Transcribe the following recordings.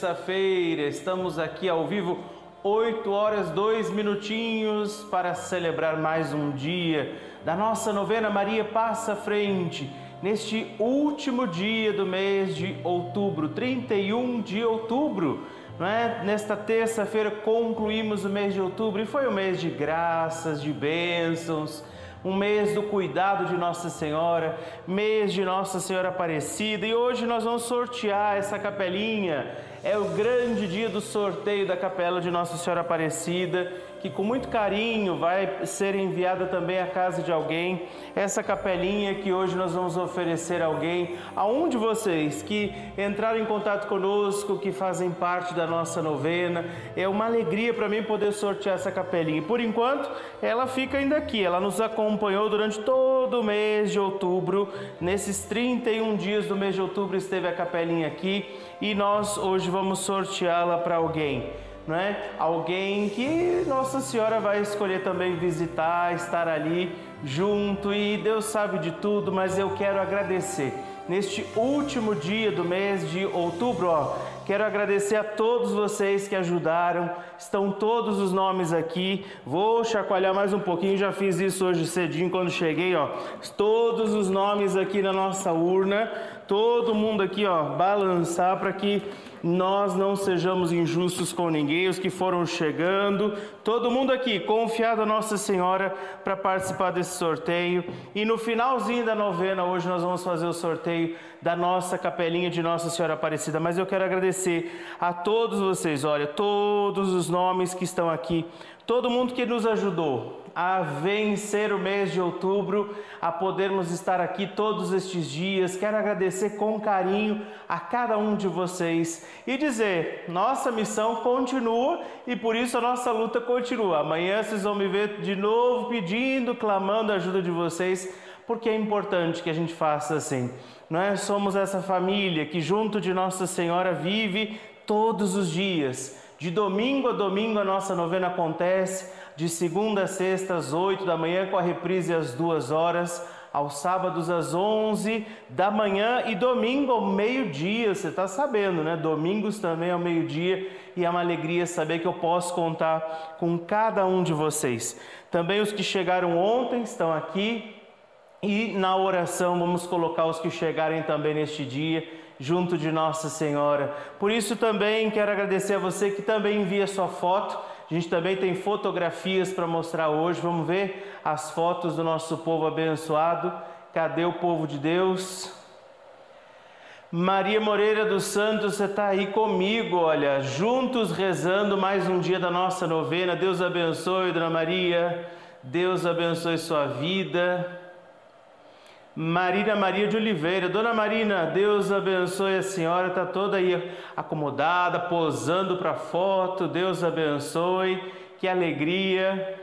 Terça-feira, estamos aqui ao vivo, 8 horas 2 minutinhos para celebrar mais um dia da nossa novena Maria Passa Frente. Neste último dia do mês de outubro, 31 de outubro, é? Nesta terça-feira concluímos o mês de outubro e foi um mês de graças, de bênçãos, um mês do cuidado de Nossa Senhora, mês de Nossa Senhora Aparecida e hoje nós vamos sortear essa capelinha. É o grande dia do sorteio da capela de Nossa Senhora Aparecida que com muito carinho vai ser enviada também à casa de alguém. Essa capelinha que hoje nós vamos oferecer a alguém, a um de vocês que entraram em contato conosco, que fazem parte da nossa novena. É uma alegria para mim poder sortear essa capelinha. Por enquanto, ela fica ainda aqui. Ela nos acompanhou durante todo o mês de outubro. Nesses 31 dias do mês de outubro esteve a capelinha aqui e nós hoje vamos sorteá-la para alguém não é? Alguém que Nossa Senhora vai escolher também visitar, estar ali junto e Deus sabe de tudo, mas eu quero agradecer. Neste último dia do mês de outubro, ó, quero agradecer a todos vocês que ajudaram. Estão todos os nomes aqui. Vou chacoalhar mais um pouquinho, já fiz isso hoje cedinho quando cheguei, ó. Todos os nomes aqui na nossa urna. Todo mundo aqui, ó, balançar para que nós não sejamos injustos com ninguém, os que foram chegando, todo mundo aqui confiado a Nossa Senhora para participar desse sorteio. E no finalzinho da novena, hoje nós vamos fazer o sorteio da nossa capelinha de Nossa Senhora Aparecida. Mas eu quero agradecer a todos vocês, olha, todos os nomes que estão aqui, todo mundo que nos ajudou a vencer o mês de outubro, a podermos estar aqui todos estes dias. Quero agradecer com carinho a cada um de vocês e dizer: nossa missão continua e por isso a nossa luta continua. Amanhã vocês vão me ver de novo pedindo, clamando a ajuda de vocês, porque é importante que a gente faça assim. Não é? Somos essa família que junto de Nossa Senhora vive todos os dias. De domingo a domingo a nossa novena acontece de segunda a sexta às 8 da manhã, com a reprise às 2 horas, aos sábados às 11 da manhã e domingo ao meio-dia. Você está sabendo, né? Domingos também ao meio-dia e é uma alegria saber que eu posso contar com cada um de vocês. Também os que chegaram ontem estão aqui e na oração vamos colocar os que chegarem também neste dia junto de Nossa Senhora. Por isso também quero agradecer a você que também envia sua foto a gente também tem fotografias para mostrar hoje. Vamos ver as fotos do nosso povo abençoado. Cadê o povo de Deus? Maria Moreira dos Santos, você está aí comigo, olha, juntos rezando mais um dia da nossa novena. Deus abençoe, Dona Maria. Deus abençoe sua vida. Marina Maria de Oliveira. Dona Marina, Deus abençoe a senhora, está toda aí acomodada, posando para foto. Deus abençoe, que alegria.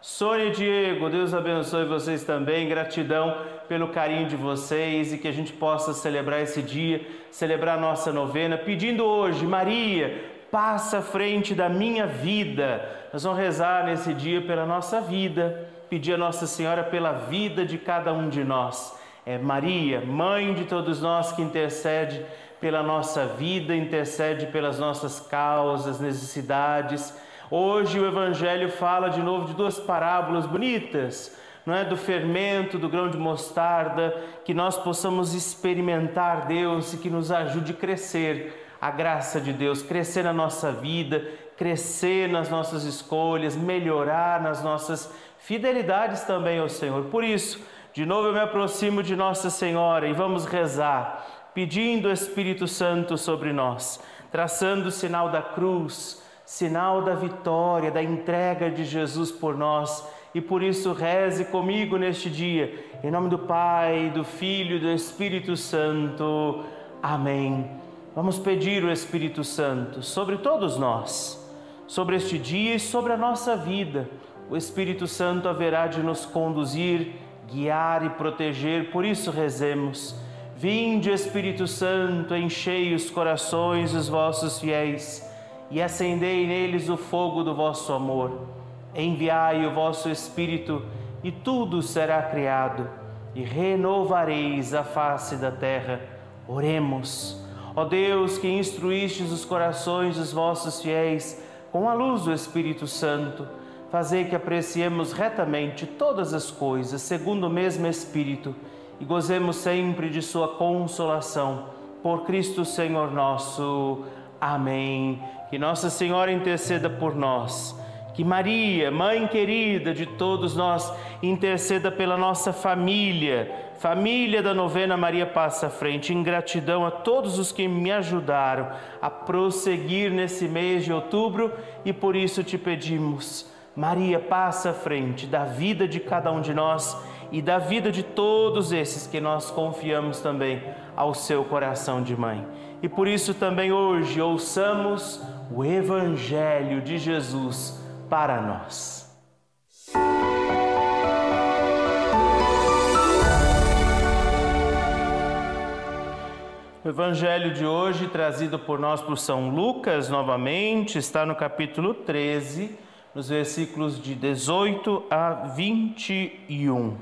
Sônia Diego, Deus abençoe vocês também. Gratidão pelo carinho de vocês e que a gente possa celebrar esse dia, celebrar a nossa novena, pedindo hoje, Maria, passa à frente da minha vida. Nós vamos rezar nesse dia pela nossa vida pedir a Nossa Senhora pela vida de cada um de nós. É Maria, mãe de todos nós, que intercede pela nossa vida, intercede pelas nossas causas, necessidades. Hoje o Evangelho fala de novo de duas parábolas bonitas, não é do fermento, do grão de mostarda, que nós possamos experimentar Deus e que nos ajude a crescer a graça de Deus, crescer na nossa vida, crescer nas nossas escolhas, melhorar nas nossas fidelidades também ao Senhor. Por isso, de novo eu me aproximo de Nossa Senhora e vamos rezar, pedindo o Espírito Santo sobre nós, traçando o sinal da cruz, sinal da vitória, da entrega de Jesus por nós. E por isso reze comigo neste dia, em nome do Pai, do Filho e do Espírito Santo. Amém. Vamos pedir o Espírito Santo sobre todos nós, sobre este dia e sobre a nossa vida o Espírito Santo haverá de nos conduzir, guiar e proteger, por isso rezemos. Vinde, Espírito Santo, enchei os corações dos vossos fiéis e acendei neles o fogo do vosso amor. Enviai o vosso Espírito e tudo será criado, e renovareis a face da terra. Oremos. Ó Deus, que instruístes os corações dos vossos fiéis com a luz do Espírito Santo, fazei que apreciemos retamente todas as coisas segundo o mesmo Espírito e gozemos sempre de Sua consolação. Por Cristo Senhor nosso. Amém. Que Nossa Senhora interceda por nós. Que Maria, mãe querida de todos nós, interceda pela nossa família Família da novena Maria Passa à Frente, em gratidão a todos os que me ajudaram a prosseguir nesse mês de outubro e por isso te pedimos, Maria passa à frente da vida de cada um de nós e da vida de todos esses que nós confiamos também ao seu coração de mãe. E por isso também hoje ouçamos o Evangelho de Jesus para nós. O evangelho de hoje, trazido por nós por São Lucas novamente, está no capítulo 13, nos versículos de 18 a 21.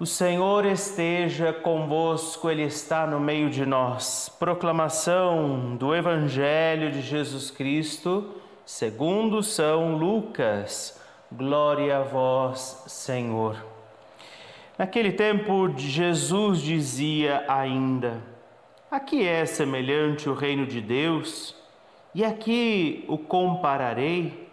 O Senhor esteja convosco, Ele está no meio de nós. Proclamação do Evangelho de Jesus Cristo, segundo São Lucas. Glória a vós, Senhor. Naquele tempo, Jesus dizia ainda: A que é semelhante o reino de Deus? E aqui o compararei?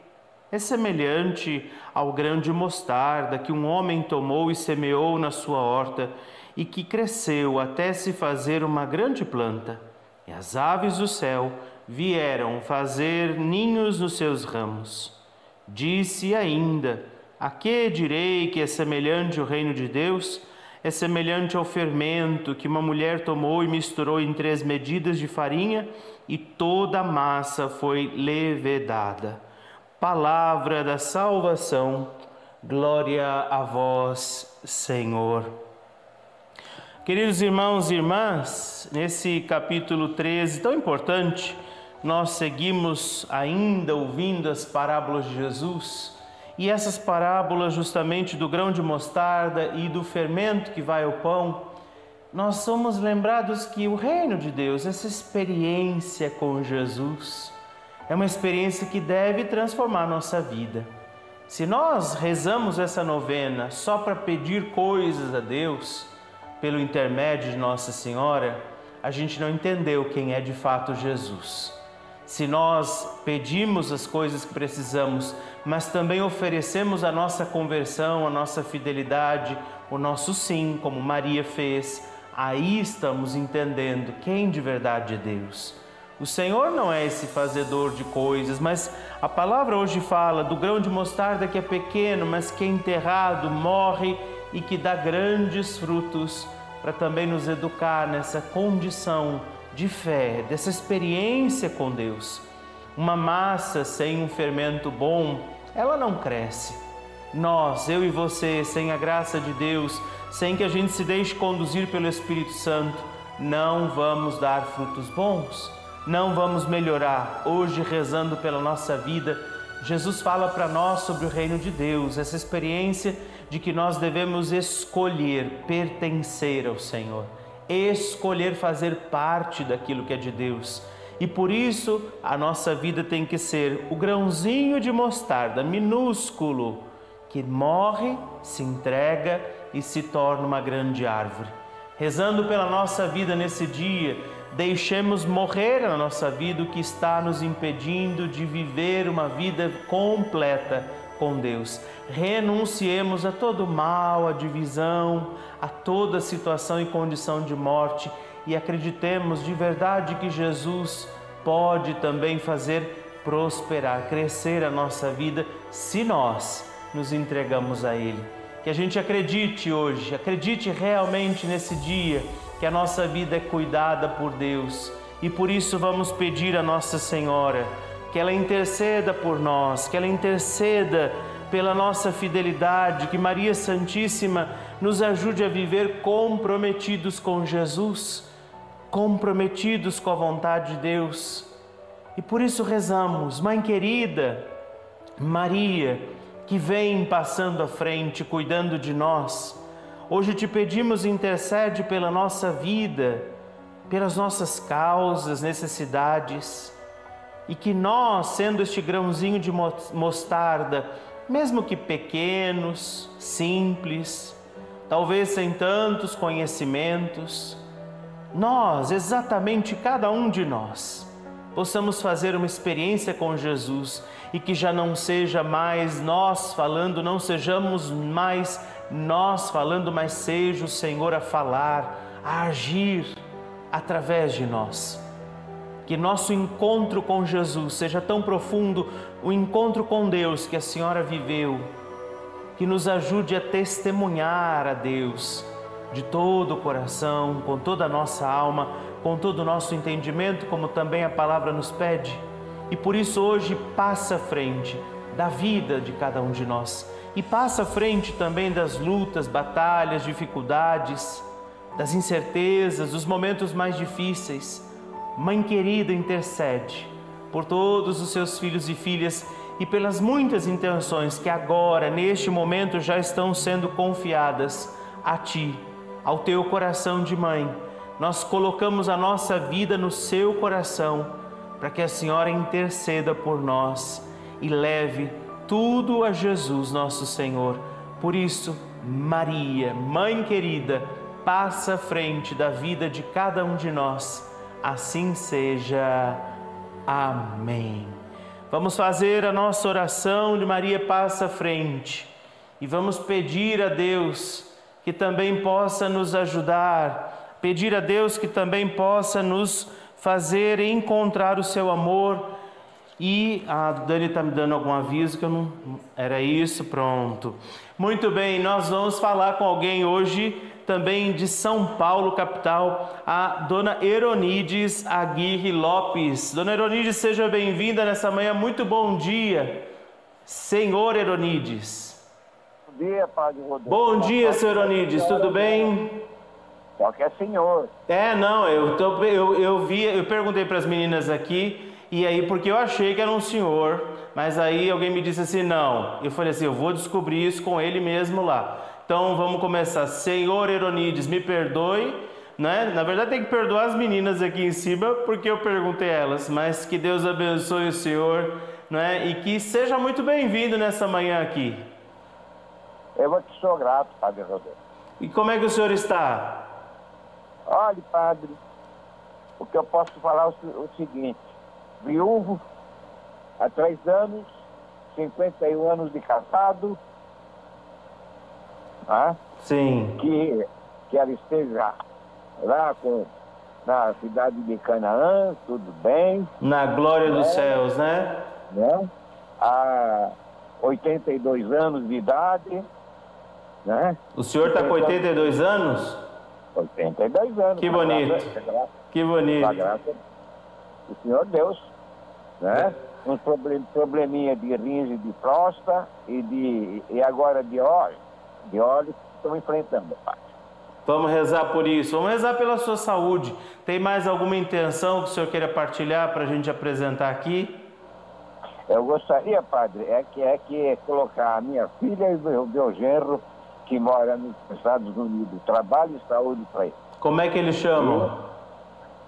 É semelhante ao grão de mostarda que um homem tomou e semeou na sua horta e que cresceu até se fazer uma grande planta. E as aves do céu vieram fazer ninhos nos seus ramos. Disse ainda: a que direi que é semelhante o reino de Deus? É semelhante ao fermento que uma mulher tomou e misturou em três medidas de farinha e toda a massa foi levedada. Palavra da salvação, glória a vós, Senhor. Queridos irmãos e irmãs, nesse capítulo 13 tão importante, nós seguimos ainda ouvindo as parábolas de Jesus e essas parábolas, justamente do grão de mostarda e do fermento que vai ao pão, nós somos lembrados que o reino de Deus, essa experiência com Jesus, é uma experiência que deve transformar nossa vida. Se nós rezamos essa novena só para pedir coisas a Deus, pelo intermédio de Nossa Senhora, a gente não entendeu quem é de fato Jesus. Se nós pedimos as coisas que precisamos, mas também oferecemos a nossa conversão, a nossa fidelidade, o nosso sim, como Maria fez, aí estamos entendendo quem de verdade é Deus. O Senhor não é esse fazedor de coisas, mas a palavra hoje fala do grão de mostarda que é pequeno, mas que é enterrado, morre e que dá grandes frutos, para também nos educar nessa condição de fé, dessa experiência com Deus. Uma massa sem um fermento bom, ela não cresce. Nós, eu e você, sem a graça de Deus, sem que a gente se deixe conduzir pelo Espírito Santo, não vamos dar frutos bons, não vamos melhorar. Hoje, rezando pela nossa vida, Jesus fala para nós sobre o reino de Deus, essa experiência de que nós devemos escolher pertencer ao Senhor escolher fazer parte daquilo que é de Deus. E por isso a nossa vida tem que ser o grãozinho de mostarda minúsculo que morre, se entrega e se torna uma grande árvore. Rezando pela nossa vida nesse dia, deixemos morrer na nossa vida o que está nos impedindo de viver uma vida completa com Deus. Renunciemos a todo mal, a divisão, a toda situação e condição de morte e acreditemos de verdade que Jesus pode também fazer prosperar, crescer a nossa vida se nós nos entregamos a Ele. Que a gente acredite hoje, acredite realmente nesse dia que a nossa vida é cuidada por Deus e por isso vamos pedir a Nossa Senhora que ela interceda por nós, que ela interceda pela nossa fidelidade, que Maria Santíssima nos ajude a viver comprometidos com Jesus, comprometidos com a vontade de Deus. E por isso rezamos, Mãe querida, Maria, que vem passando à frente, cuidando de nós, Hoje te pedimos, intercede pela nossa vida, pelas nossas causas, necessidades, e que nós, sendo este grãozinho de mostarda, mesmo que pequenos, simples, talvez sem tantos conhecimentos, nós, exatamente cada um de nós, possamos fazer uma experiência com Jesus e que já não seja mais nós falando, não sejamos mais nós falando, mas seja o Senhor a falar, a agir através de nós. Que nosso encontro com Jesus seja tão profundo, o encontro com Deus que a senhora viveu, que nos ajude a testemunhar a Deus de todo o coração, com toda a nossa alma, com todo o nosso entendimento, como também a palavra nos pede. E por isso hoje passa à frente da vida de cada um de nós e passa à frente também das lutas, batalhas, dificuldades, das incertezas, dos momentos mais difíceis. Mãe querida, intercede por todos os seus filhos e filhas e pelas muitas intenções que agora, neste momento, já estão sendo confiadas a Ti, ao Teu coração de mãe. Nós colocamos a nossa vida no Seu coração para que a Senhora interceda por nós e leve tudo a Jesus, nosso Senhor. Por isso, Maria, Mãe querida, passa à frente da vida de cada um de nós. Assim seja. Amém. Vamos fazer a nossa oração de Maria passa frente e vamos pedir a Deus que também possa nos ajudar, pedir a Deus que também possa nos fazer encontrar o seu amor e a Dani está me dando algum aviso que eu não. Era isso, pronto. Muito bem, nós vamos falar com alguém hoje, também de São Paulo, capital, a dona Eronides Aguirre Lopes. Dona Eronides, seja bem-vinda nessa manhã. Muito bom dia, senhor Eronides. Bom dia, Padre Rodrigo. Bom dia, senhor Eronides, tudo bem? Só que é senhor. É, não, eu, tô, eu, eu vi, eu perguntei para as meninas aqui e aí, porque eu achei que era um senhor, mas aí alguém me disse assim: não. Eu falei assim: eu vou descobrir isso com ele mesmo lá. Então vamos começar. Senhor Eronides, me perdoe. Né? Na verdade, tem que perdoar as meninas aqui em cima, porque eu perguntei elas, mas que Deus abençoe o Senhor né? e que seja muito bem-vindo nessa manhã aqui. Eu vou te sou grato, Padre Rodolfo. E como é que o senhor está? Olha, Padre, o que eu posso falar é o seguinte: viúvo há três anos, 51 anos de casado. Né? Sim. Que, que ela esteja lá com, na cidade de Canaã, tudo bem. Na glória dos né? céus, né? né? Há 82 anos de idade. Né? O senhor está com 82 anos? 82 anos. Que bonito. que bonito. O Senhor Deus né? Um probleminha de rins e de próstata e, de, e agora de óleo, de óleo que estão enfrentando, pai. Vamos rezar por isso, vamos rezar pela sua saúde. Tem mais alguma intenção que o senhor queira partilhar para a gente apresentar aqui? Eu gostaria, padre, é que é que colocar a minha filha e o meu genro que mora nos Estados Unidos, trabalho e saúde para ele. Como é que eles chamam?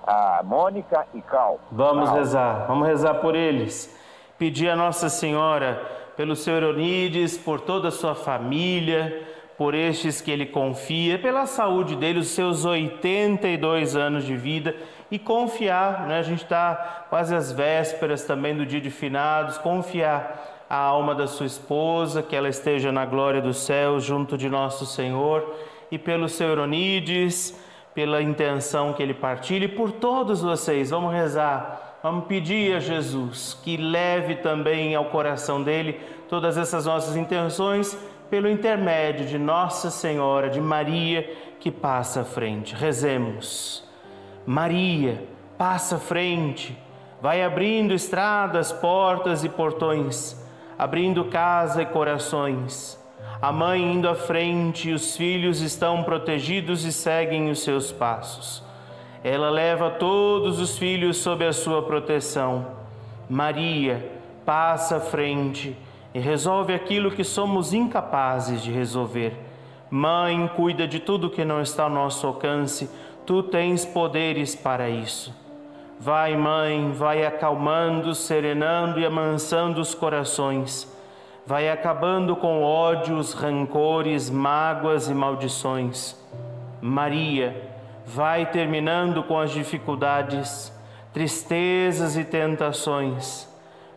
A Mônica e Cal. Vamos Cal. rezar, vamos rezar por eles. Pedir a Nossa Senhora pelo seu Euronides, por toda a sua família, por estes que ele confia, pela saúde dele, os seus 82 anos de vida e confiar, né? a gente está quase às vésperas também do dia de finados, confiar a alma da sua esposa, que ela esteja na glória do céu junto de nosso Senhor e pelo seu Euronides pela intenção que ele partilha e por todos vocês. Vamos rezar, vamos pedir a Jesus que leve também ao coração dele todas essas nossas intenções pelo intermédio de Nossa Senhora, de Maria que passa à frente. Rezemos. Maria, passa à frente, vai abrindo estradas, portas e portões, abrindo casa e corações a mãe indo à frente, os filhos estão protegidos e seguem os seus passos. Ela leva todos os filhos sob a sua proteção. Maria passa à frente e resolve aquilo que somos incapazes de resolver. Mãe, cuida de tudo que não está ao nosso alcance, tu tens poderes para isso. Vai, mãe, vai acalmando, serenando e amansando os corações. Vai acabando com ódios, rancores, mágoas e maldições. Maria, vai terminando com as dificuldades, tristezas e tentações.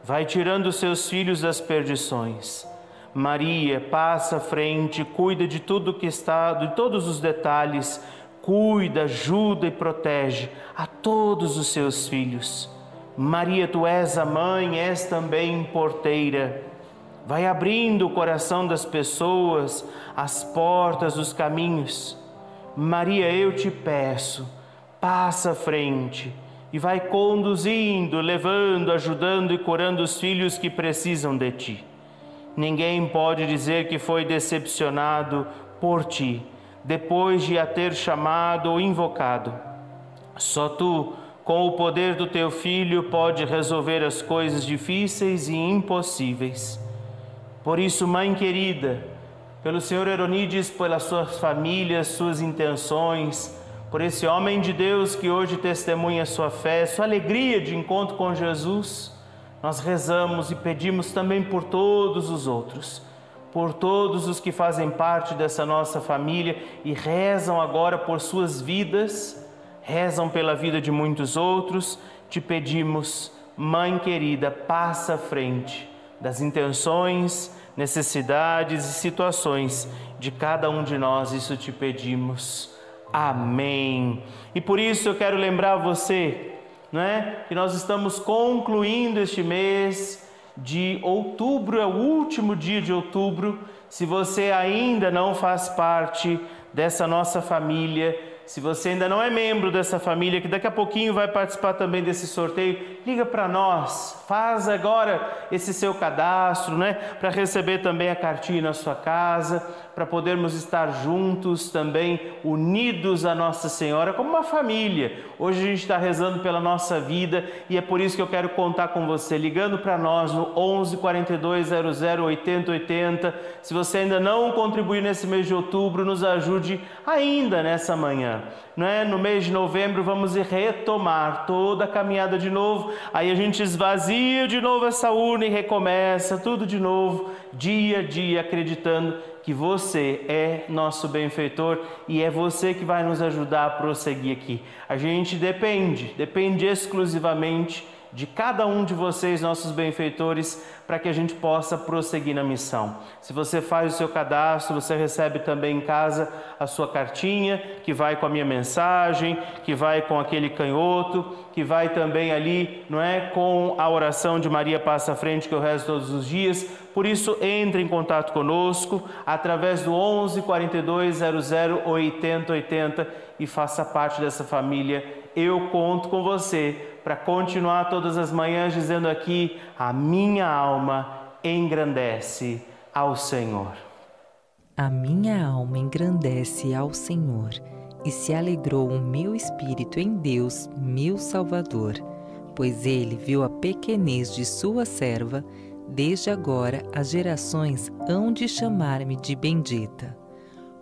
Vai tirando seus filhos das perdições. Maria, passa à frente, cuida de tudo que está, de todos os detalhes cuida, ajuda e protege a todos os seus filhos. Maria, tu és a mãe, és também porteira. Vai abrindo o coração das pessoas, as portas dos caminhos. Maria, eu te peço, passa à frente e vai conduzindo, levando, ajudando e curando os filhos que precisam de ti. Ninguém pode dizer que foi decepcionado por ti depois de a ter chamado ou invocado. Só tu, com o poder do teu Filho, pode resolver as coisas difíceis e impossíveis. Por isso, Mãe querida, pelo Senhor Eronides, pelas suas famílias, suas intenções, por esse homem de Deus que hoje testemunha sua fé, sua alegria de encontro com Jesus, nós rezamos e pedimos também por todos os outros por todos os que fazem parte dessa nossa família e rezam agora por suas vidas, rezam pela vida de muitos outros, te pedimos, Mãe querida, passa à frente das intenções, necessidades e situações de cada um de nós, isso te pedimos. Amém. E por isso eu quero lembrar você, não é, que nós estamos concluindo este mês de outubro, é o último dia de outubro. Se você ainda não faz parte dessa nossa família, se você ainda não é membro dessa família, que daqui a pouquinho vai participar também desse sorteio, liga para nós, faz agora esse seu cadastro, né, para receber também a cartinha na sua casa, para podermos estar juntos também, unidos a Nossa Senhora, como uma família. Hoje a gente está rezando pela nossa vida e é por isso que eu quero contar com você, ligando para nós no 11 42 00 80 80. Se você ainda não contribuiu nesse mês de outubro, nos ajude ainda nessa manhã. Não é? No mês de novembro vamos retomar toda a caminhada de novo. Aí a gente esvazia de novo essa urna e recomeça tudo de novo, dia a dia, acreditando que você é nosso benfeitor e é você que vai nos ajudar a prosseguir aqui. A gente depende, depende exclusivamente de cada um de vocês, nossos benfeitores, para que a gente possa prosseguir na missão. Se você faz o seu cadastro, você recebe também em casa a sua cartinha, que vai com a minha mensagem, que vai com aquele canhoto, que vai também ali, não é, com a oração de Maria passa à frente que eu rezo todos os dias. Por isso, entre em contato conosco através do 11 42 00 80 80 e faça parte dessa família. Eu conto com você para continuar todas as manhãs dizendo aqui: a minha alma engrandece ao Senhor. A minha alma engrandece ao Senhor e se alegrou o meu espírito em Deus, meu Salvador, pois ele viu a pequenez de sua serva. Desde agora as gerações hão de chamar-me de bendita.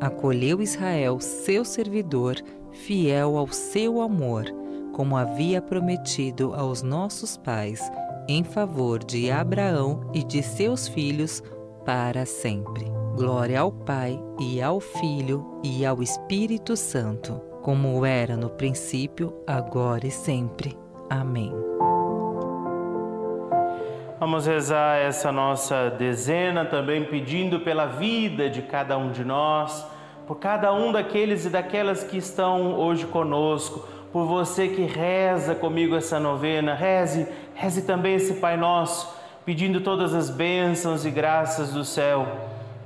Acolheu Israel, seu servidor, fiel ao seu amor como havia prometido aos nossos pais, em favor de Abraão e de seus filhos para sempre. Glória ao Pai e ao Filho e ao Espírito Santo, como era no princípio, agora e sempre. Amém. Vamos rezar essa nossa dezena também pedindo pela vida de cada um de nós, por cada um daqueles e daquelas que estão hoje conosco por você que reza comigo essa novena. Reze, reze também esse Pai Nosso, pedindo todas as bênçãos e graças do céu.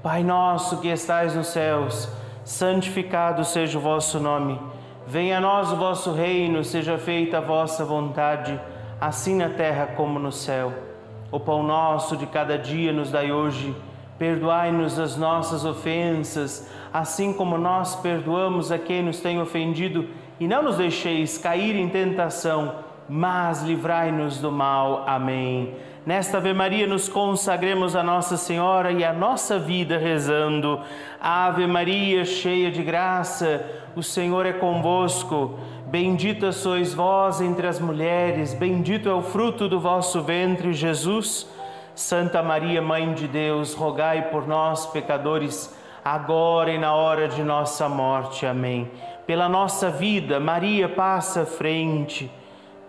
Pai nosso que estais nos céus, santificado seja o vosso nome. Venha a nós o vosso reino, seja feita a vossa vontade, assim na terra como no céu. O pão nosso de cada dia nos dai hoje. Perdoai-nos as nossas ofensas, assim como nós perdoamos a quem nos tem ofendido, e não nos deixeis cair em tentação, mas livrai-nos do mal. Amém. Nesta Ave Maria nos consagremos a Nossa Senhora e a nossa vida rezando. Ave Maria, cheia de graça, o Senhor é convosco. Bendita sois vós entre as mulheres, bendito é o fruto do vosso ventre, Jesus. Santa Maria, Mãe de Deus, rogai por nós, pecadores, agora e na hora de nossa morte. Amém. Pela nossa vida, Maria passa à frente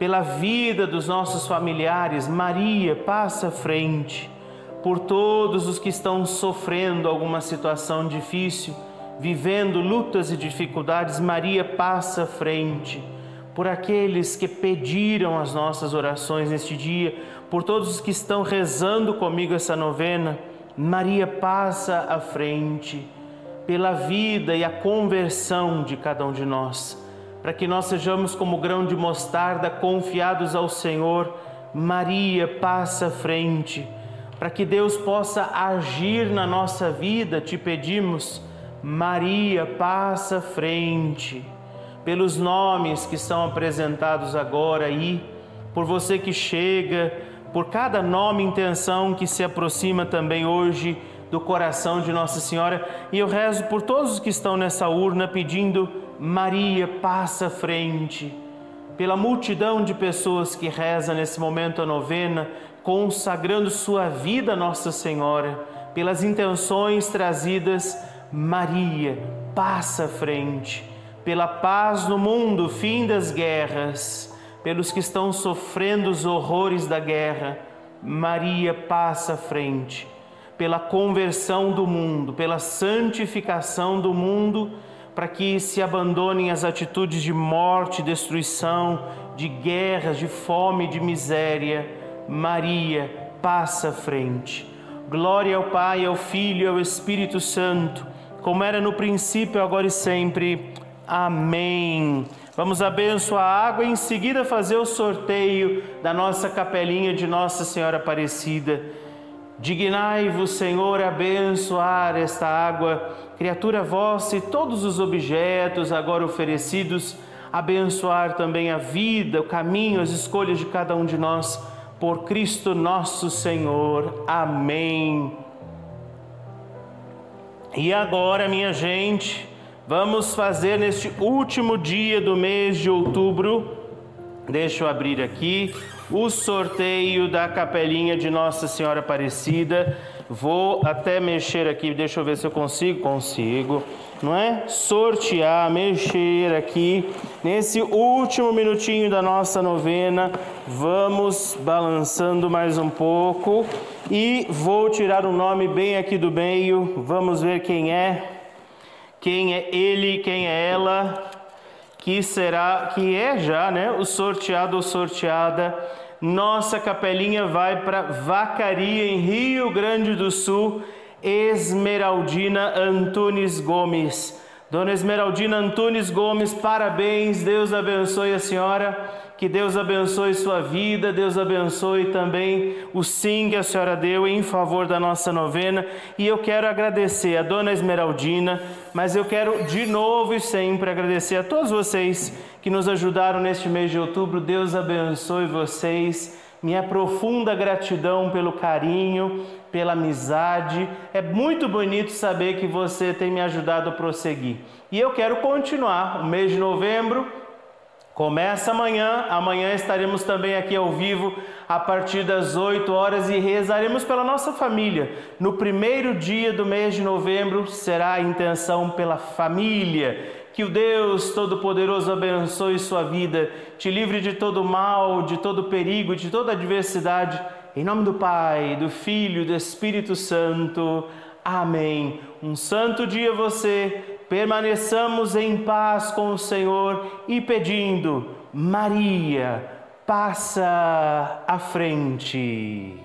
pela vida dos nossos familiares, Maria passa à frente, por todos os que estão sofrendo alguma situação difícil, vivendo lutas e dificuldades, Maria passa à frente, por aqueles que pediram as nossas orações neste dia, por todos os que estão rezando comigo essa novena, Maria passa à frente, pela vida e a conversão de cada um de nós para que nós sejamos como grão de mostarda confiados ao Senhor. Maria passa à frente, para que Deus possa agir na nossa vida, te pedimos. Maria passa à frente, pelos nomes que são apresentados agora aí, por você que chega, por cada nome e intenção que se aproxima também hoje do coração de Nossa Senhora, e eu rezo por todos os que estão nessa urna pedindo Maria passa à frente, pela multidão de pessoas que reza nesse momento a novena, consagrando sua vida a Nossa Senhora, pelas intenções trazidas, Maria passa à frente, pela paz no mundo, fim das guerras, pelos que estão sofrendo os horrores da guerra, Maria passa à frente, pela conversão do mundo, pela santificação do mundo para que se abandonem as atitudes de morte, destruição, de guerras, de fome, de miséria. Maria passa à frente. Glória ao Pai, ao Filho e ao Espírito Santo, como era no princípio, agora e sempre. Amém. Vamos abençoar a água e em seguida fazer o sorteio da nossa capelinha de Nossa Senhora Aparecida. Dignai-vos, Senhor, abençoar esta água, criatura vossa e todos os objetos agora oferecidos, abençoar também a vida, o caminho, as escolhas de cada um de nós, por Cristo nosso Senhor. Amém. E agora, minha gente, vamos fazer neste último dia do mês de outubro, deixa eu abrir aqui o sorteio da capelinha de Nossa Senhora Aparecida. Vou até mexer aqui, deixa eu ver se eu consigo. Consigo, não é? Sortear, mexer aqui. Nesse último minutinho da nossa novena, vamos balançando mais um pouco. E vou tirar o nome bem aqui do meio. Vamos ver quem é. Quem é ele, quem é ela que será, que é já, né, o sorteado ou sorteada nossa capelinha vai para Vacaria, em Rio Grande do Sul, Esmeraldina Antunes Gomes. Dona Esmeraldina Antunes Gomes, parabéns, Deus abençoe a senhora, que Deus abençoe sua vida, Deus abençoe também o sim que a senhora deu em favor da nossa novena. E eu quero agradecer a Dona Esmeraldina, mas eu quero de novo e sempre agradecer a todos vocês que nos ajudaram neste mês de outubro. Deus abençoe vocês. Minha profunda gratidão pelo carinho, pela amizade. É muito bonito saber que você tem me ajudado a prosseguir. E eu quero continuar. O mês de novembro começa amanhã. Amanhã estaremos também aqui ao vivo a partir das 8 horas e rezaremos pela nossa família. No primeiro dia do mês de novembro será a intenção pela família que o Deus Todo-Poderoso abençoe sua vida, te livre de todo mal, de todo perigo, de toda adversidade. Em nome do Pai, do Filho e do Espírito Santo. Amém. Um santo dia você. Permaneçamos em paz com o Senhor e pedindo, Maria, passa à frente.